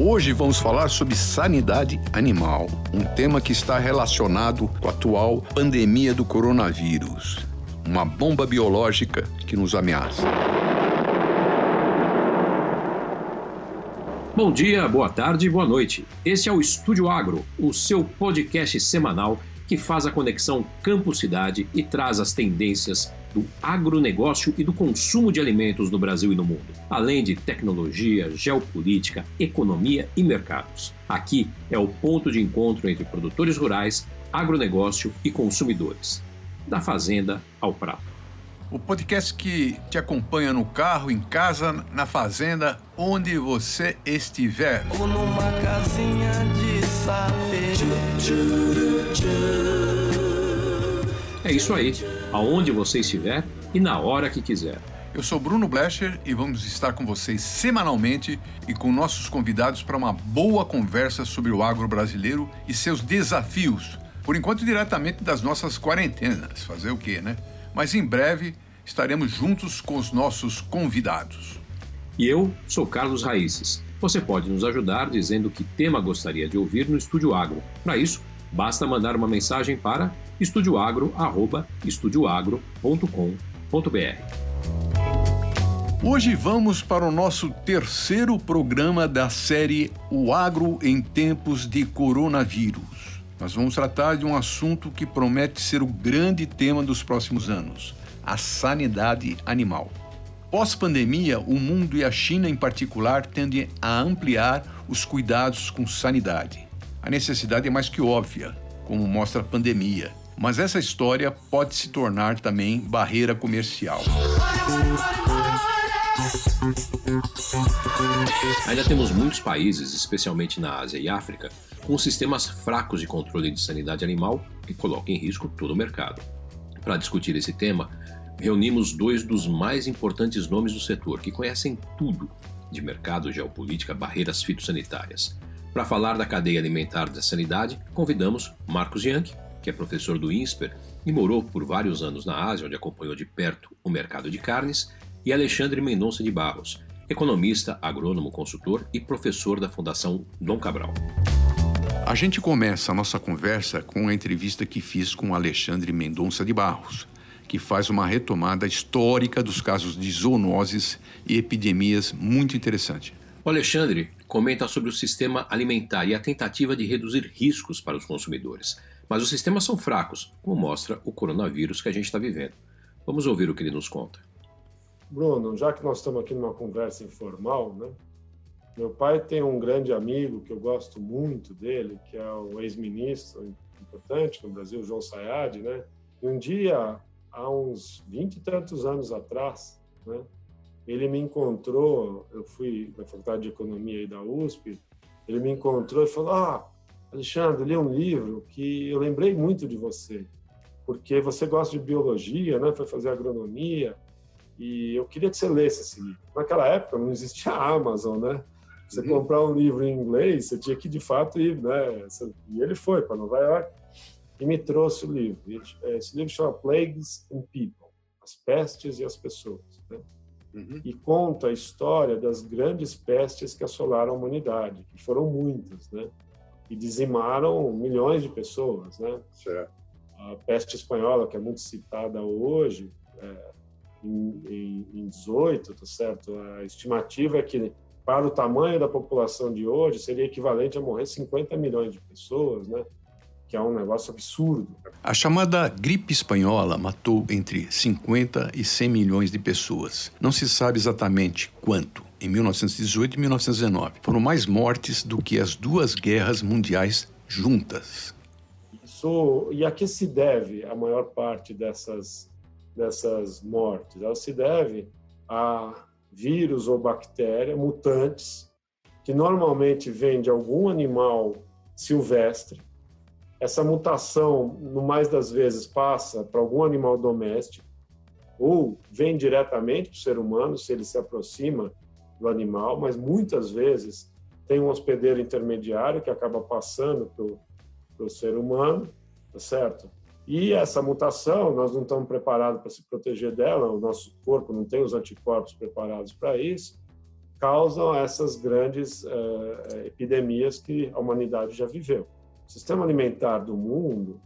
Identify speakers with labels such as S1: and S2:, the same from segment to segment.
S1: Hoje vamos falar sobre sanidade animal, um tema que está relacionado com a atual pandemia do coronavírus, uma bomba biológica que nos ameaça.
S2: Bom dia, boa tarde boa noite. Esse é o Estúdio Agro, o seu podcast semanal que faz a conexão campo-cidade e traz as tendências do agronegócio e do consumo de alimentos no Brasil e no mundo, além de tecnologia, geopolítica, economia e mercados. Aqui é o ponto de encontro entre produtores rurais, agronegócio e consumidores, da fazenda ao prato.
S1: O podcast que te acompanha no carro, em casa, na fazenda, onde você estiver. Ou numa casinha de sapê.
S2: É isso aí, aonde você estiver e na hora que quiser.
S1: Eu sou Bruno Blecher e vamos estar com vocês semanalmente e com nossos convidados para uma boa conversa sobre o agro brasileiro e seus desafios. Por enquanto, diretamente das nossas quarentenas. Fazer o quê, né? mas em breve estaremos juntos com os nossos convidados.
S2: E eu sou Carlos Raíces. Você pode nos ajudar dizendo que tema gostaria de ouvir no Estúdio Agro. Para isso, basta mandar uma mensagem para estudioagro@estudioagro.com.br.
S1: Hoje vamos para o nosso terceiro programa da série O Agro em Tempos de Coronavírus. Nós vamos tratar de um assunto que promete ser o grande tema dos próximos anos: a sanidade animal. Pós-pandemia, o mundo e a China em particular tendem a ampliar os cuidados com sanidade. A necessidade é mais que óbvia, como mostra a pandemia, mas essa história pode se tornar também barreira comercial.
S2: Ainda temos muitos países, especialmente na Ásia e África, com sistemas fracos de controle de sanidade animal que colocam em risco todo o mercado. Para discutir esse tema, reunimos dois dos mais importantes nomes do setor, que conhecem tudo de mercado, geopolítica, barreiras fitossanitárias. Para falar da cadeia alimentar da sanidade, convidamos Marcos Yankee, que é professor do INSPER e morou por vários anos na Ásia, onde acompanhou de perto o mercado de carnes, e Alexandre Mendonça de Barros, economista, agrônomo, consultor e professor da Fundação Dom Cabral.
S1: A gente começa a nossa conversa com a entrevista que fiz com Alexandre Mendonça de Barros, que faz uma retomada histórica dos casos de zoonoses e epidemias muito interessante.
S2: O Alexandre comenta sobre o sistema alimentar e a tentativa de reduzir riscos para os consumidores. Mas os sistemas são fracos, como mostra o coronavírus que a gente está vivendo. Vamos ouvir o que ele nos conta.
S3: Bruno, já que nós estamos aqui numa conversa informal, né? Meu pai tem um grande amigo que eu gosto muito dele, que é o ex-ministro importante no Brasil, João Sayad, né? E um dia, há uns vinte e tantos anos atrás, né? Ele me encontrou, eu fui na Faculdade de Economia aí da USP, ele me encontrou e falou: Ah, Alexandre, li um livro que eu lembrei muito de você, porque você gosta de biologia, né? Foi fazer agronomia, e eu queria que você lesse esse livro. Naquela época não existia a Amazon, né? Você uhum. comprar um livro em inglês, você tinha que de fato ir, né? E ele foi para Nova York e me trouxe o livro. Esse livro chama Plagues and People, as pestes e as pessoas, né? Uhum. E conta a história das grandes pestes que assolaram a humanidade, que foram muitas, né? E dizimaram milhões de pessoas, né? Certo. A peste espanhola, que é muito citada hoje, é, em, em, em 18, tá certo? A estimativa é que para o tamanho da população de hoje, seria equivalente a morrer 50 milhões de pessoas, né? Que é um negócio absurdo.
S1: A chamada gripe espanhola matou entre 50 e 100 milhões de pessoas. Não se sabe exatamente quanto. Em 1918 e 1919 foram mais mortes do que as duas guerras mundiais juntas.
S3: Isso, e a que se deve a maior parte dessas, dessas mortes? Ela se deve a vírus ou bactéria mutantes que normalmente vem de algum animal silvestre. Essa mutação, no mais das vezes, passa para algum animal doméstico ou vem diretamente para o ser humano se ele se aproxima do animal, mas muitas vezes tem um hospedeiro intermediário que acaba passando para o ser humano, tá certo? E essa mutação, nós não estamos preparados para se proteger dela, o nosso corpo não tem os anticorpos preparados para isso, causam essas grandes uh, epidemias que a humanidade já viveu. O sistema alimentar do mundo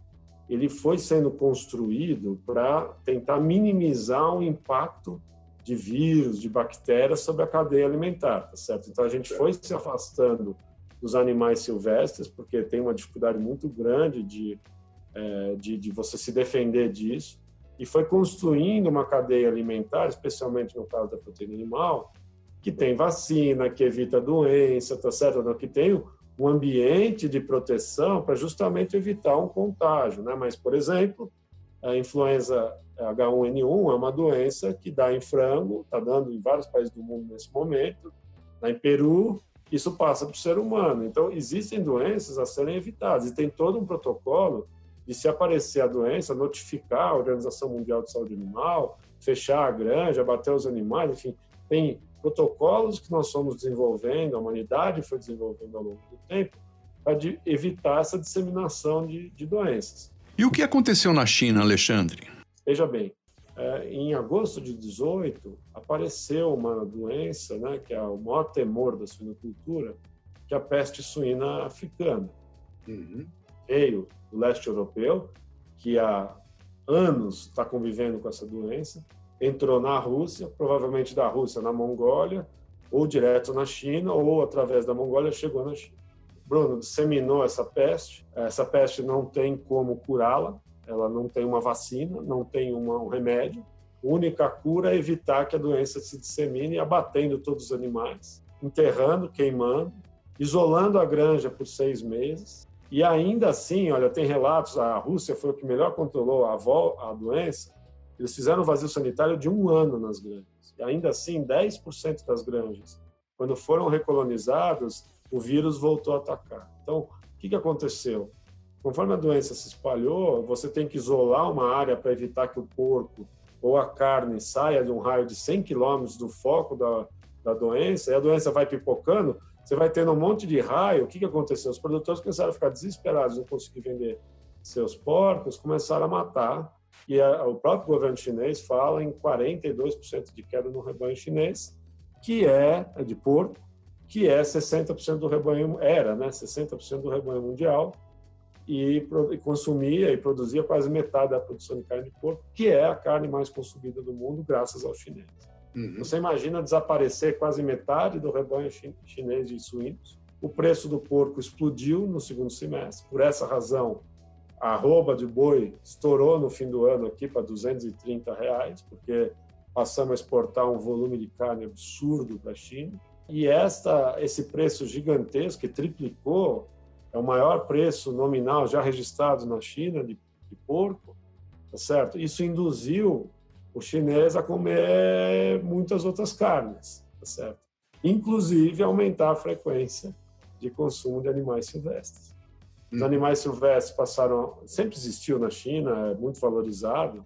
S3: ele foi sendo construído para tentar minimizar o impacto de vírus, de bactérias sobre a cadeia alimentar, tá certo? Então a gente foi se afastando dos animais silvestres porque tem uma dificuldade muito grande de, é, de, de você se defender disso e foi construindo uma cadeia alimentar, especialmente no caso da proteína animal, que tem vacina, que evita doença, tá certo? Que tem um ambiente de proteção para justamente evitar um contágio, né? Mas, por exemplo, a influenza H1N1 é uma doença que dá em frango, está dando em vários países do mundo nesse momento, lá em Peru, isso passa para o ser humano. Então, existem doenças a serem evitadas e tem todo um protocolo de se aparecer a doença, notificar a Organização Mundial de Saúde Animal, fechar a granja, bater os animais, enfim, tem protocolos que nós fomos desenvolvendo, a humanidade foi desenvolvendo ao longo do tempo, para evitar essa disseminação de, de, doenças.
S1: E o que aconteceu na China, Alexandre?
S3: Veja bem, é, em agosto de 18 apareceu uma doença, né, que é o maior temor da suinocultura, que é a peste suína africana. Uhum. Veio do leste europeu, que há anos está convivendo com essa doença, entrou na Rússia, provavelmente da Rússia na Mongólia, ou direto na China, ou através da Mongólia chegou na China. Bruno disseminou essa peste. Essa peste não tem como curá-la, ela não tem uma vacina, não tem uma, um remédio. A única cura é evitar que a doença se dissemine, abatendo todos os animais, enterrando, queimando, isolando a granja por seis meses. E ainda assim, olha, tem relatos, a Rússia foi o que melhor controlou a, a doença, eles fizeram vazio sanitário de um ano nas granjas. E ainda assim, 10% das granjas, quando foram recolonizadas, o vírus voltou a atacar. Então, o que, que aconteceu? Conforme a doença se espalhou, você tem que isolar uma área para evitar que o porco ou a carne saia de um raio de 100 quilômetros do foco da, da doença, e a doença vai pipocando, você vai tendo um monte de raio. O que, que aconteceu? Os produtores começaram a ficar desesperados, não conseguir vender seus porcos, começaram a matar e a, o próprio governo chinês fala em 42% de queda no rebanho chinês, que é de porco, que é 60% do rebanho, era, né, 60% do rebanho mundial, e, e, consumia e produzia quase metade da produção de carne de porco, que é a carne mais consumida do mundo, graças aos chineses. Uhum. Você imagina desaparecer quase metade do rebanho chinês de suínos. O preço do porco explodiu no segundo semestre. Por essa razão, a arroba de boi estourou no fim do ano aqui para 230 reais, porque passamos a exportar um volume de carne absurdo para a China. E esta, esse preço gigantesco, que triplicou, é o maior preço nominal já registrado na China de, de porco, tá certo? Isso induziu o chinês a comer muitas outras carnes, tá certo? Inclusive aumentar a frequência de consumo de animais silvestres. Os uhum. animais silvestres passaram, sempre existiu na China, é muito valorizado,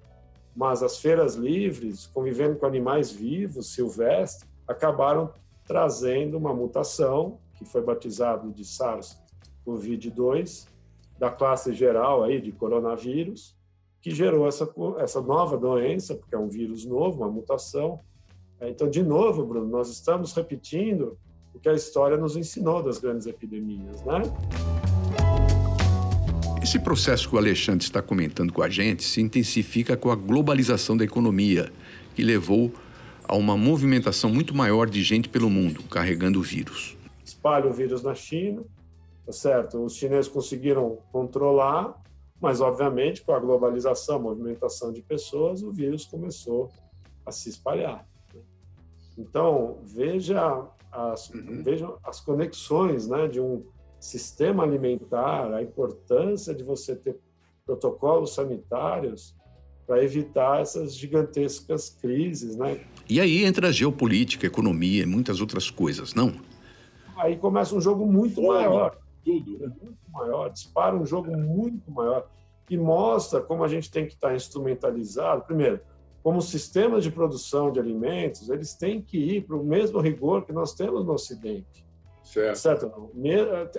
S3: mas as feiras livres, convivendo com animais vivos, silvestres, acabaram trazendo uma mutação que foi batizado de SARS-CoV-2 da classe geral aí de coronavírus, que gerou essa essa nova doença, porque é um vírus novo, uma mutação. Então, de novo, Bruno, nós estamos repetindo o que a história nos ensinou das grandes epidemias, né?
S1: Esse processo que o Alexandre está comentando com a gente se intensifica com a globalização da economia, que levou a uma movimentação muito maior de gente pelo mundo carregando o vírus.
S3: Espalha o vírus na China, tá certo? Os chineses conseguiram controlar, mas obviamente com a globalização, a movimentação de pessoas, o vírus começou a se espalhar. Né? Então veja as, uhum. veja as conexões, né, de um sistema alimentar, a importância de você ter protocolos sanitários para evitar essas gigantescas crises, né?
S1: E aí entra a geopolítica, economia e muitas outras coisas, não?
S3: Aí começa um jogo muito Fome, maior, tudo, né? muito maior, dispara um jogo muito maior e mostra como a gente tem que estar instrumentalizado. Primeiro, como sistemas de produção de alimentos, eles têm que ir para o mesmo rigor que nós temos no Ocidente. Certo. certo.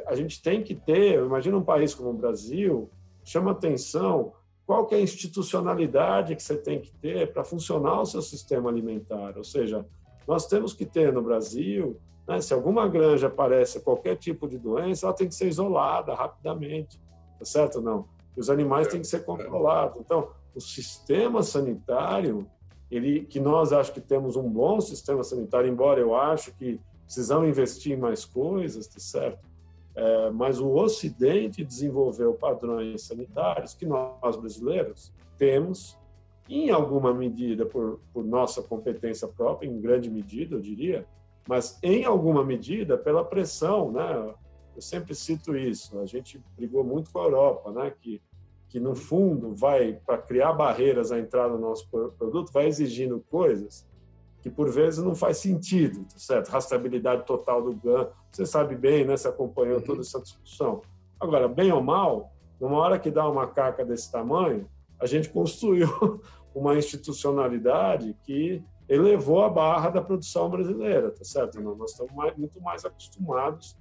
S3: A gente tem que ter, imagina um país como o Brasil, chama atenção qual é a institucionalidade que você tem que ter para funcionar o seu sistema alimentar, ou seja, nós temos que ter no Brasil, né, se alguma granja aparece qualquer tipo de doença, ela tem que ser isolada rapidamente, tá certo não? Os animais têm que ser controlados. Então, o sistema sanitário, ele, que nós acho que temos um bom sistema sanitário, embora eu acho que precisamos investir em mais coisas, tá certo? É, mas o Ocidente desenvolveu padrões sanitários que nós brasileiros temos, em alguma medida por, por nossa competência própria, em grande medida, eu diria, mas em alguma medida pela pressão, né? Eu sempre cito isso. A gente brigou muito com a Europa, né? Que que no fundo vai para criar barreiras à entrada do nosso produto, vai exigindo coisas que por vezes não faz sentido, tá certo? Rastreabilidade total do GAN, você sabe bem, né? Você acompanhou toda essa discussão. Agora, bem ou mal, numa hora que dá uma caca desse tamanho, a gente construiu uma institucionalidade que elevou a barra da produção brasileira, tá certo? Nós estamos mais, muito mais acostumados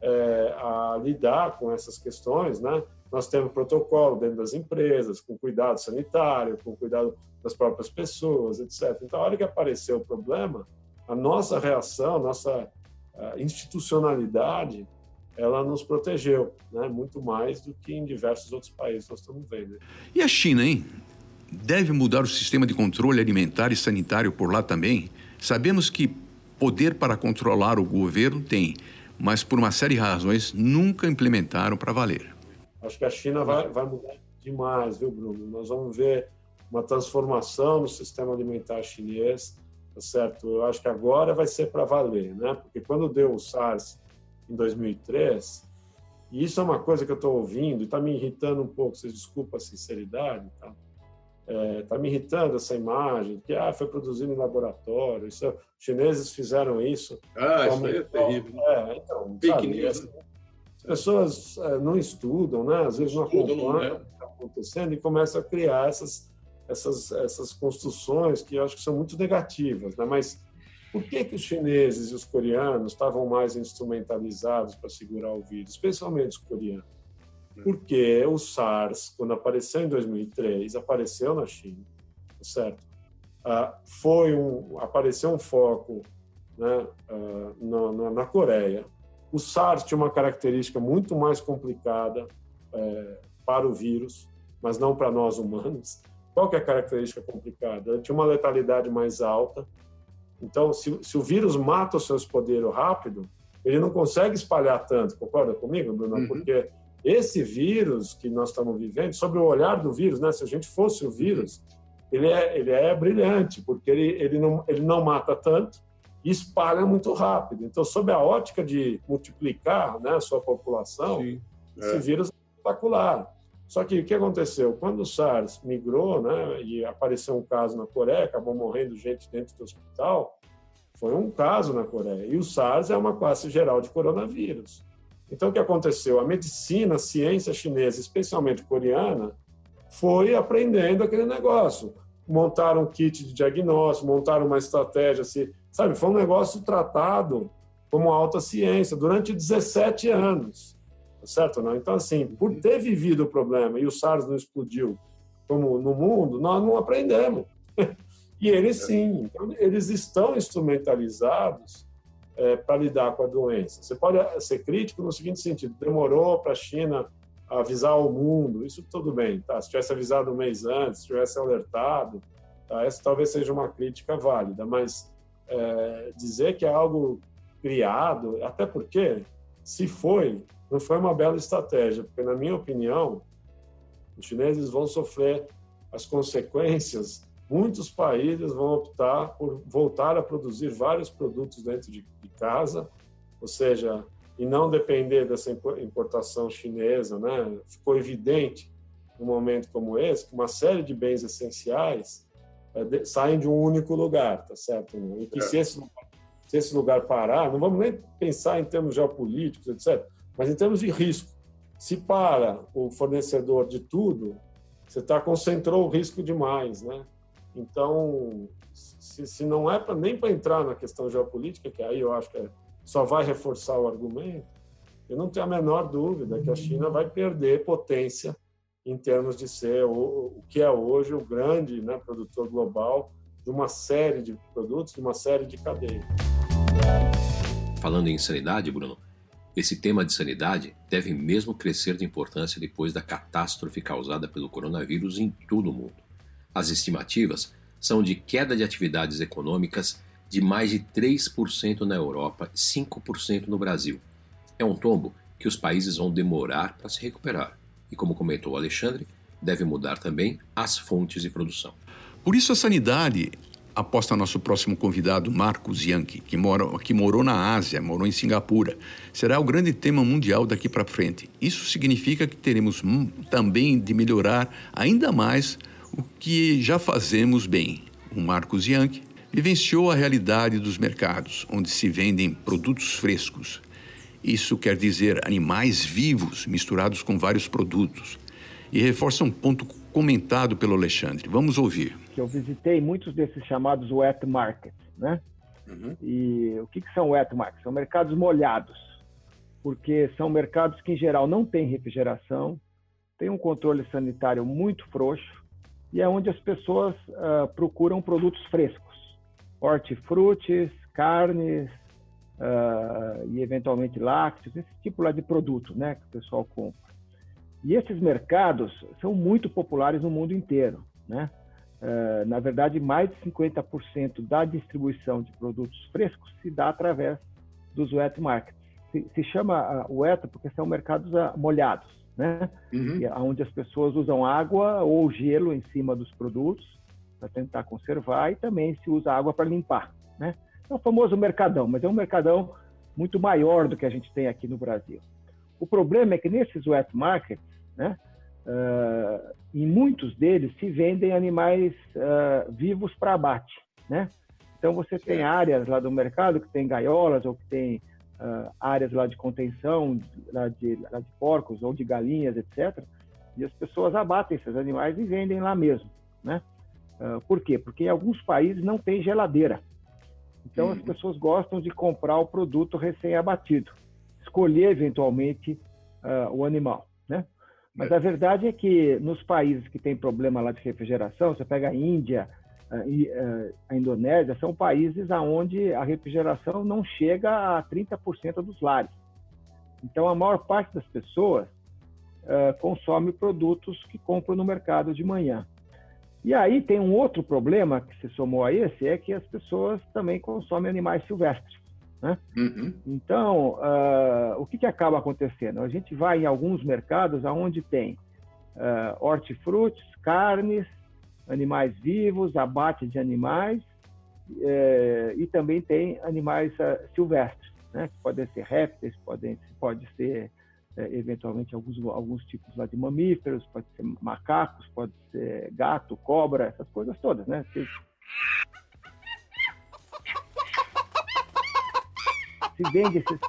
S3: é, a lidar com essas questões, né? Nós temos protocolo dentro das empresas, com cuidado sanitário, com cuidado das próprias pessoas, etc. Então, a hora que apareceu o problema, a nossa reação, a nossa institucionalidade, ela nos protegeu, né? muito mais do que em diversos outros países nós estamos vendo.
S1: E a China, hein? Deve mudar o sistema de controle alimentar e sanitário por lá também? Sabemos que poder para controlar o governo tem, mas por uma série de razões nunca implementaram para valer.
S3: Acho que a China vai, vai mudar demais, viu, Bruno? Nós vamos ver uma transformação no sistema alimentar chinês, tá certo? Eu acho que agora vai ser para valer, né? Porque quando deu o SARS em 2003, e isso é uma coisa que eu estou ouvindo e está me irritando um pouco, vocês desculpa a sinceridade, tá? Está é, me irritando essa imagem, que ah, foi produzido em laboratório, isso, os chineses fizeram isso.
S4: Ah, isso aí é terrível. É, então, Fake sabe, news. Essa,
S3: pessoas é, não estudam, né? às vezes não acompanham o que está acontecendo e começam a criar essas, essas, essas construções que eu acho que são muito negativas. Né? Mas por que, que os chineses e os coreanos estavam mais instrumentalizados para segurar o vírus, especialmente os coreanos? É. Porque o SARS, quando apareceu em 2003, apareceu na China, certo? Ah, foi um, apareceu um foco né, ah, na, na Coreia, o SARS tinha uma característica muito mais complicada é, para o vírus, mas não para nós humanos. Qual que é a característica complicada? Ele tinha uma letalidade mais alta. Então, se, se o vírus mata o seu hospedeiro rápido, ele não consegue espalhar tanto. Concorda comigo, Bruno? Uhum. Porque esse vírus que nós estamos vivendo, sobre o olhar do vírus, né? Se a gente fosse o vírus, ele é, ele é brilhante, porque ele, ele, não, ele não mata tanto, espalha muito rápido. Então, sob a ótica de multiplicar né, a sua população, Sim, é. esse vírus é espetacular. Só que o que aconteceu? Quando o SARS migrou né, e apareceu um caso na Coreia, acabou morrendo gente dentro do hospital, foi um caso na Coreia. E o SARS é uma classe geral de coronavírus. Então, o que aconteceu? A medicina, a ciência chinesa, especialmente coreana, foi aprendendo aquele negócio. Montaram um kit de diagnóstico, montaram uma estratégia, se Sabe, foi um negócio tratado como alta ciência durante 17 anos, tá certo? Não? Então, assim, por ter vivido o problema e o SARS não explodiu como no mundo, nós não aprendemos. e eles sim, então, eles estão instrumentalizados é, para lidar com a doença. Você pode ser crítico no seguinte sentido: demorou para a China avisar o mundo, isso tudo bem, tá? Se tivesse avisado um mês antes, se tivesse alertado, tá? essa talvez seja uma crítica válida, mas é, dizer que é algo criado, até porque, se foi, não foi uma bela estratégia, porque, na minha opinião, os chineses vão sofrer as consequências. Muitos países vão optar por voltar a produzir vários produtos dentro de, de casa, ou seja, e não depender dessa importação chinesa, né? Ficou evidente num momento como esse que uma série de bens essenciais saem de um único lugar, tá certo? E que é. se, esse, se esse lugar parar, não vamos nem pensar em termos geopolíticos, etc., mas em termos de risco. Se para o fornecedor de tudo, você está concentrou o risco demais, né? Então, se, se não é pra, nem para entrar na questão geopolítica, que aí eu acho que é, só vai reforçar o argumento, eu não tenho a menor dúvida que a China vai perder potência em termos de ser o, o que é hoje o grande né, produtor global de uma série de produtos, de uma série de cadeias.
S2: Falando em sanidade, Bruno, esse tema de sanidade deve mesmo crescer de importância depois da catástrofe causada pelo coronavírus em todo o mundo. As estimativas são de queda de atividades econômicas de mais de 3% na Europa e 5% no Brasil. É um tombo que os países vão demorar para se recuperar. E como comentou o Alexandre, deve mudar também as fontes de produção.
S1: Por isso a sanidade aposta nosso próximo convidado, Marcos Yankee, que, mora, que morou na Ásia, morou em Singapura. Será o grande tema mundial daqui para frente. Isso significa que teremos também de melhorar ainda mais o que já fazemos bem. O Marcos Yankee vivenciou a realidade dos mercados, onde se vendem produtos frescos. Isso quer dizer animais vivos misturados com vários produtos. E reforça um ponto comentado pelo Alexandre. Vamos ouvir.
S5: Eu visitei muitos desses chamados wet markets, né? Uhum. E o que, que são wet markets? São mercados molhados, porque são mercados que, em geral, não têm refrigeração, têm um controle sanitário muito frouxo e é onde as pessoas uh, procuram produtos frescos, hortifrutis, carnes uh, e, eventualmente, lácteos, esse tipo lá de produto né, que o pessoal compra. E esses mercados são muito populares no mundo inteiro. Né? Uh, na verdade, mais de 50% da distribuição de produtos frescos se dá através dos wet markets. Se, se chama uh, wet porque são mercados molhados, né? Uhum. E, onde as pessoas usam água ou gelo em cima dos produtos para tentar conservar e também se usa água para limpar, né? É o famoso mercadão, mas é um mercadão muito maior do que a gente tem aqui no Brasil. O problema é que nesses wet markets né? Uh, em muitos deles se vendem animais uh, vivos para abate, né? Então você tem áreas lá do mercado que tem gaiolas ou que tem uh, áreas lá de contenção, lá de, lá de porcos ou de galinhas, etc. E as pessoas abatem esses animais e vendem lá mesmo, né? por quê? Porque em alguns países não tem geladeira. Então as uhum. pessoas gostam de comprar o produto recém-abatido, escolher eventualmente o animal, né? Mas a verdade é que nos países que têm problema lá de refrigeração, você pega a Índia e a Indonésia, são países onde a refrigeração não chega a 30% dos lares. Então, a maior parte das pessoas consome produtos que compram no mercado de manhã. E aí tem um outro problema que se somou a esse, é que as pessoas também consomem animais silvestres. Né? Uhum. Então, uh, o que, que acaba acontecendo? A gente vai em alguns mercados onde tem uh, hortifrutis, carnes, animais vivos, abate de animais, uh, e também tem animais uh, silvestres, né? que podem ser répteis, podem, pode ser eventualmente alguns, alguns tipos lá de mamíferos, pode ser macacos, pode ser gato, cobra, essas coisas todas, né? se vende esses,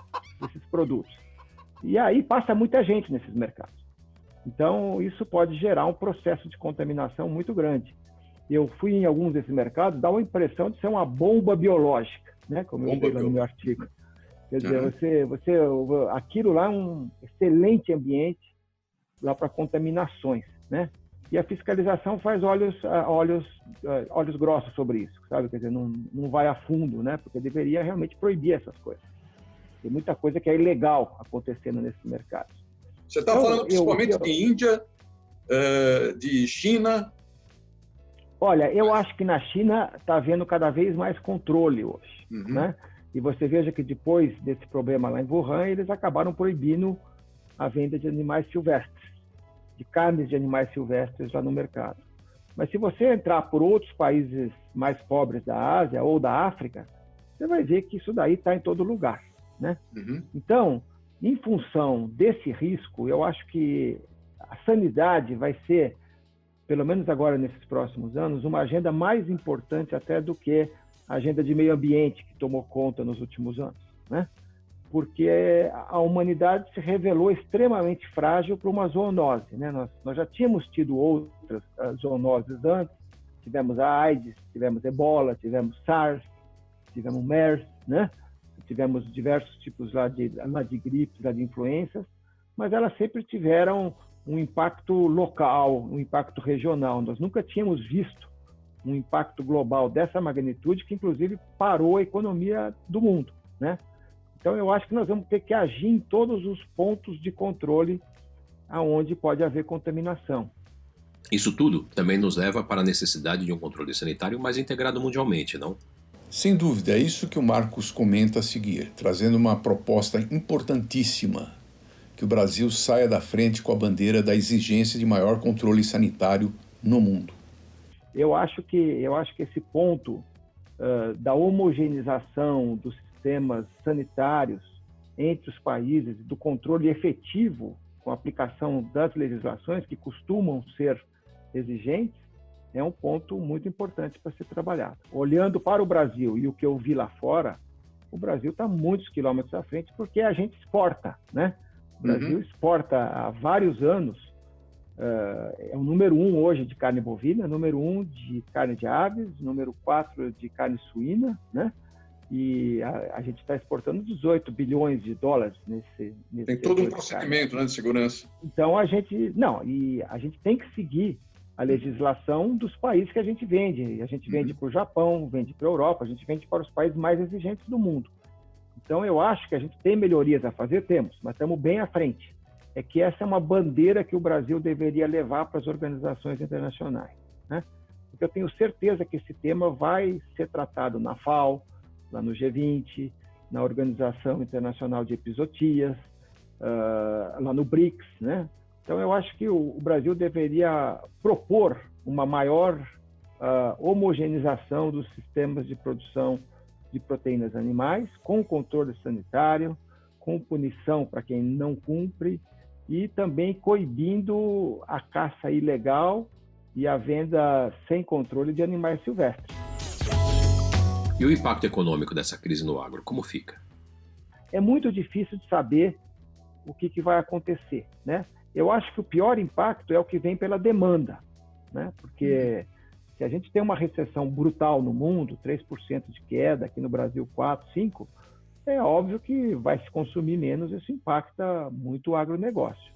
S5: esses produtos. E aí passa muita gente nesses mercados. Então, isso pode gerar um processo de contaminação muito grande. Eu fui em alguns desses mercados, dá uma impressão de ser uma bomba biológica, né? como eu falei no meu artigo. Quer dizer, uhum. você, você, aquilo lá é um excelente ambiente lá para contaminações, né? E a fiscalização faz olhos, ah, olhos, ah, olhos grossos sobre isso, sabe? Quer dizer, não, não vai a fundo, né? Porque deveria realmente proibir essas coisas. Tem muita coisa que é ilegal acontecendo nesses mercados.
S4: Você está então, falando principalmente eu, eu, de Índia, uh, de China?
S5: Olha, eu acho que na China está havendo cada vez mais controle hoje, uhum. né? E você veja que depois desse problema lá em Wuhan, eles acabaram proibindo a venda de animais silvestres, de carnes de animais silvestres lá no mercado. Mas se você entrar por outros países mais pobres da Ásia ou da África, você vai ver que isso daí está em todo lugar. Né? Uhum. Então, em função desse risco, eu acho que a sanidade vai ser, pelo menos agora nesses próximos anos, uma agenda mais importante até do que a agenda de meio ambiente que tomou conta nos últimos anos, né? Porque a humanidade se revelou extremamente frágil para uma zoonose, né? Nós, nós já tínhamos tido outras uh, zoonoses antes, tivemos a AIDS, tivemos Ebola, tivemos SARS, tivemos MERS, né? tivemos diversos tipos lá de, lá de gripes, lá de influências, mas elas sempre tiveram um impacto local, um impacto regional. Nós nunca tínhamos visto um impacto global dessa magnitude que, inclusive, parou a economia do mundo, né? Então, eu acho que nós vamos ter que agir em todos os pontos de controle aonde pode haver contaminação.
S2: Isso tudo também nos leva para a necessidade de um controle sanitário mais integrado mundialmente, não?
S1: Sem dúvida, é isso que o Marcos comenta a seguir, trazendo uma proposta importantíssima: que o Brasil saia da frente com a bandeira da exigência de maior controle sanitário no mundo.
S5: Eu acho que, eu acho que esse ponto uh, da homogeneização dos sistemas sanitários entre os países, do controle efetivo com a aplicação das legislações que costumam ser exigentes, é um ponto muito importante para ser trabalhado. Olhando para o Brasil e o que eu vi lá fora, o Brasil está muitos quilômetros à frente porque a gente exporta, né? O Brasil uhum. exporta há vários anos, uh, é o número um hoje de carne bovina, número um de carne de aves, número quatro de carne suína, né? E a, a gente está exportando 18 bilhões de dólares nesse. nesse
S4: tem todo um procedimento né, de segurança.
S5: Então a gente. Não, e a gente tem que seguir a legislação dos países que a gente vende. A gente vende uhum. para o Japão, vende para a Europa, a gente vende para os países mais exigentes do mundo. Então, eu acho que a gente tem melhorias a fazer, temos, mas estamos bem à frente. É que essa é uma bandeira que o Brasil deveria levar para as organizações internacionais. Né? Porque eu tenho certeza que esse tema vai ser tratado na FAO, lá no G20, na Organização Internacional de Episotias, uh, lá no BRICS, né? Então, eu acho que o, o Brasil deveria propor uma maior uh, homogeneização dos sistemas de produção de proteínas animais, com controle sanitário, com punição para quem não cumpre e também coibindo a caça ilegal e a venda sem controle de animais silvestres.
S2: E o impacto econômico dessa crise no agro, como fica?
S5: É muito difícil de saber o que, que vai acontecer, né? Eu acho que o pior impacto é o que vem pela demanda, né? Porque se a gente tem uma recessão brutal no mundo, 3% de queda, aqui no Brasil 4, 5, é óbvio que vai se consumir menos, isso impacta muito o agronegócio.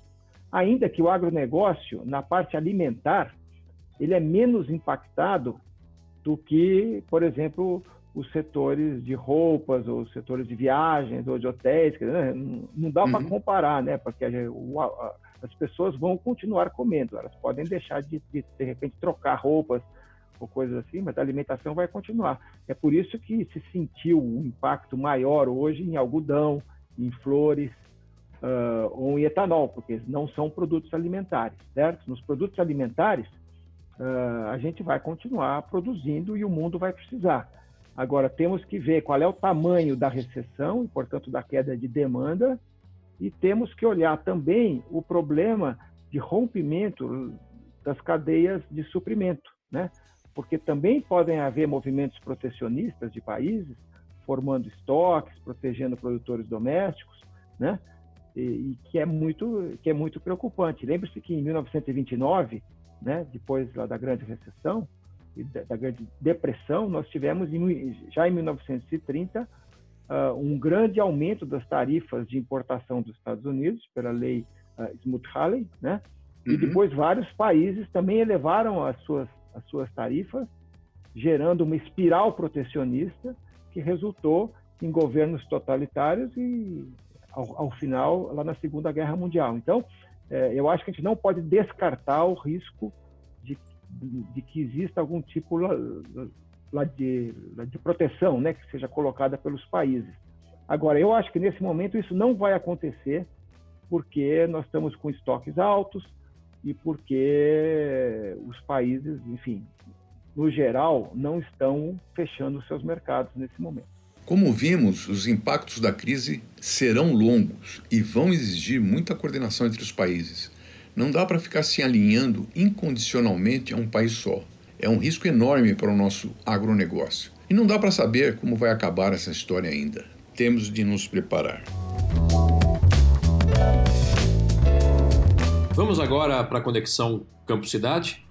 S5: Ainda que o agronegócio, na parte alimentar, ele é menos impactado do que, por exemplo, os setores de roupas, ou os setores de viagens, ou de hotéis. Não dá uhum. para comparar, né? Porque as pessoas vão continuar comendo. Elas podem deixar de, de, de repente, trocar roupas ou coisas assim, mas a alimentação vai continuar. É por isso que se sentiu um impacto maior hoje em algodão, em flores uh, ou em etanol, porque não são produtos alimentares, certo? Nos produtos alimentares, uh, a gente vai continuar produzindo e o mundo vai precisar. Agora, temos que ver qual é o tamanho da recessão e, portanto, da queda de demanda e temos que olhar também o problema de rompimento das cadeias de suprimento, né? Porque também podem haver movimentos protecionistas de países formando estoques, protegendo produtores domésticos, né? E, e que é muito que é muito preocupante. Lembre-se que em 1929, né, depois lá da grande recessão e da, da grande depressão, nós tivemos já em 1930 uh, um grande aumento das tarifas de importação dos Estados Unidos pela lei uh, Smoot-Hawley, né? Uhum. E depois vários países também elevaram as suas as suas tarifas, gerando uma espiral protecionista que resultou em governos totalitários e ao, ao final lá na Segunda Guerra Mundial. Então, é, eu acho que a gente não pode descartar o risco de, de, que exista algum tipo de, de proteção, né, que seja colocada pelos países. Agora, eu acho que nesse momento isso não vai acontecer, porque nós estamos com estoques altos e porque os países, enfim, no geral, não estão fechando seus mercados nesse momento.
S1: Como vimos, os impactos da crise serão longos e vão exigir muita coordenação entre os países. Não dá para ficar se alinhando incondicionalmente a um país só. É um risco enorme para o nosso agronegócio. E não dá para saber como vai acabar essa história ainda. Temos de nos preparar.
S2: Vamos agora para a conexão Campo-Cidade.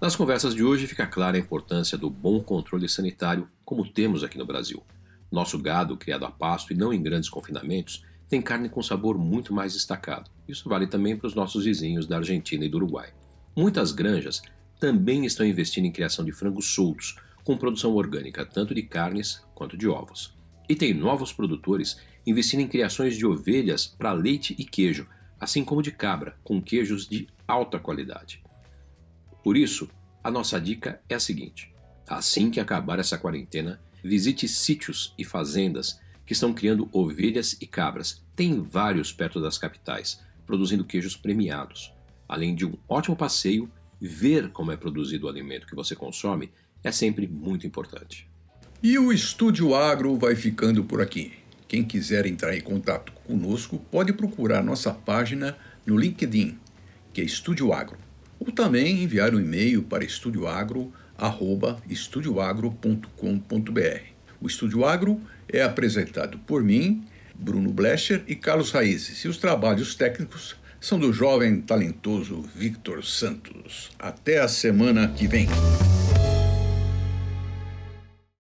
S2: Nas conversas de hoje fica clara a importância do bom controle sanitário, como temos aqui no Brasil. Nosso gado, criado a pasto e não em grandes confinamentos, tem carne com sabor muito mais destacado. Isso vale também para os nossos vizinhos da Argentina e do Uruguai. Muitas granjas também estão investindo em criação de frangos soltos, com produção orgânica tanto de carnes quanto de ovos. E tem novos produtores investindo em criações de ovelhas para leite e queijo, assim como de cabra, com queijos de alta qualidade. Por isso, a nossa dica é a seguinte: assim que acabar essa quarentena, visite sítios e fazendas que estão criando ovelhas e cabras. Tem vários perto das capitais, produzindo queijos premiados. Além de um ótimo passeio, ver como é produzido o alimento que você consome é sempre muito importante.
S1: E o Estúdio Agro vai ficando por aqui. Quem quiser entrar em contato conosco pode procurar nossa página no LinkedIn, que é Estúdio Agro, ou também enviar um e-mail para estudioagro@estudioagro.com.br. O Estúdio Agro é apresentado por mim, Bruno Blecher e Carlos Raízes, e os trabalhos técnicos são do jovem talentoso Victor Santos. Até a semana que vem.